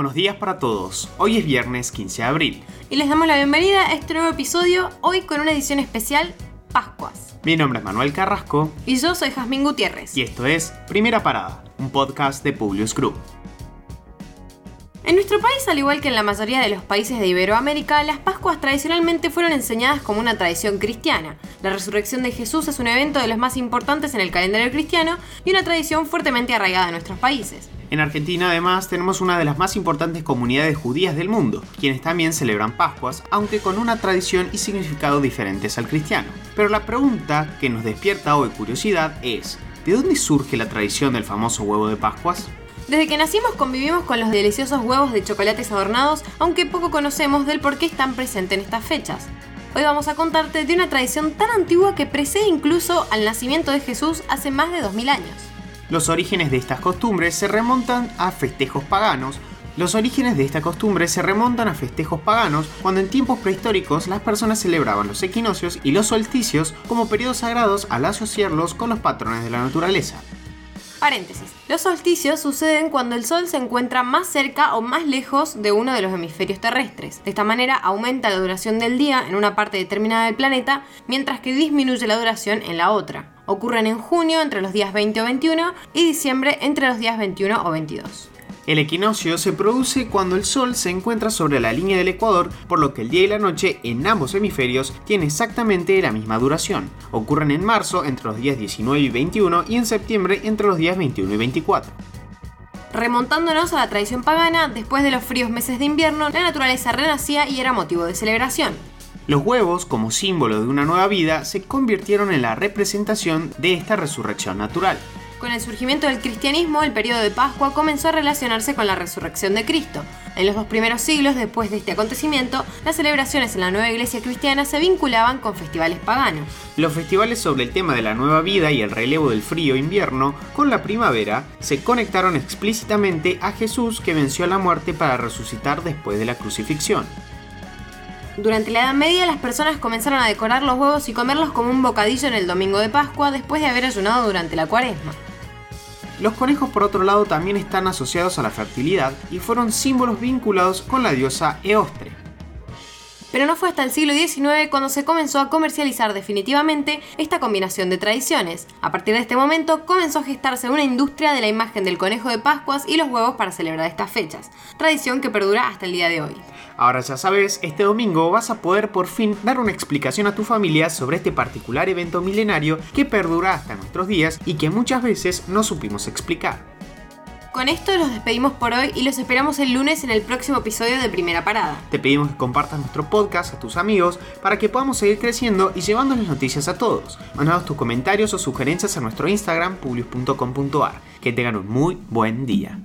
Buenos días para todos. Hoy es viernes 15 de abril. Y les damos la bienvenida a este nuevo episodio, hoy con una edición especial Pascuas. Mi nombre es Manuel Carrasco. Y yo soy Jazmín Gutiérrez. Y esto es Primera Parada, un podcast de Publius Group. En nuestro país, al igual que en la mayoría de los países de Iberoamérica, las Pascuas tradicionalmente fueron enseñadas como una tradición cristiana. La resurrección de Jesús es un evento de los más importantes en el calendario cristiano y una tradición fuertemente arraigada en nuestros países. En Argentina además tenemos una de las más importantes comunidades judías del mundo, quienes también celebran Pascuas, aunque con una tradición y significado diferentes al cristiano. Pero la pregunta que nos despierta hoy curiosidad es, ¿de dónde surge la tradición del famoso huevo de Pascuas? Desde que nacimos convivimos con los deliciosos huevos de chocolates adornados, aunque poco conocemos del por qué están presentes en estas fechas. Hoy vamos a contarte de una tradición tan antigua que precede incluso al nacimiento de Jesús hace más de 2000 años. Los orígenes de estas costumbres se remontan a festejos paganos, los orígenes de esta costumbre se remontan a festejos paganos, cuando en tiempos prehistóricos las personas celebraban los equinoccios y los solsticios como periodos sagrados al asociarlos con los patrones de la naturaleza. Paréntesis. Los solsticios suceden cuando el Sol se encuentra más cerca o más lejos de uno de los hemisferios terrestres. De esta manera aumenta la duración del día en una parte determinada del planeta, mientras que disminuye la duración en la otra. Ocurren en junio entre los días 20 o 21 y diciembre entre los días 21 o 22. El equinoccio se produce cuando el Sol se encuentra sobre la línea del ecuador, por lo que el día y la noche en ambos hemisferios tienen exactamente la misma duración. Ocurren en marzo entre los días 19 y 21 y en septiembre entre los días 21 y 24. Remontándonos a la tradición pagana, después de los fríos meses de invierno, la naturaleza renacía y era motivo de celebración. Los huevos, como símbolo de una nueva vida, se convirtieron en la representación de esta resurrección natural. Con el surgimiento del cristianismo, el periodo de Pascua comenzó a relacionarse con la resurrección de Cristo. En los dos primeros siglos después de este acontecimiento, las celebraciones en la nueva iglesia cristiana se vinculaban con festivales paganos. Los festivales sobre el tema de la nueva vida y el relevo del frío invierno con la primavera se conectaron explícitamente a Jesús que venció a la muerte para resucitar después de la crucifixión. Durante la Edad Media las personas comenzaron a decorar los huevos y comerlos como un bocadillo en el domingo de Pascua después de haber ayunado durante la cuaresma. Los conejos por otro lado también están asociados a la fertilidad y fueron símbolos vinculados con la diosa Eostre. Pero no fue hasta el siglo XIX cuando se comenzó a comercializar definitivamente esta combinación de tradiciones. A partir de este momento comenzó a gestarse una industria de la imagen del conejo de Pascuas y los huevos para celebrar estas fechas, tradición que perdura hasta el día de hoy. Ahora ya sabes, este domingo vas a poder por fin dar una explicación a tu familia sobre este particular evento milenario que perdura hasta nuestros días y que muchas veces no supimos explicar. Con esto los despedimos por hoy y los esperamos el lunes en el próximo episodio de Primera Parada. Te pedimos que compartas nuestro podcast a tus amigos para que podamos seguir creciendo y llevándoles noticias a todos. Mándanos tus comentarios o sugerencias a nuestro Instagram publius.com.ar. Que tengan un muy buen día.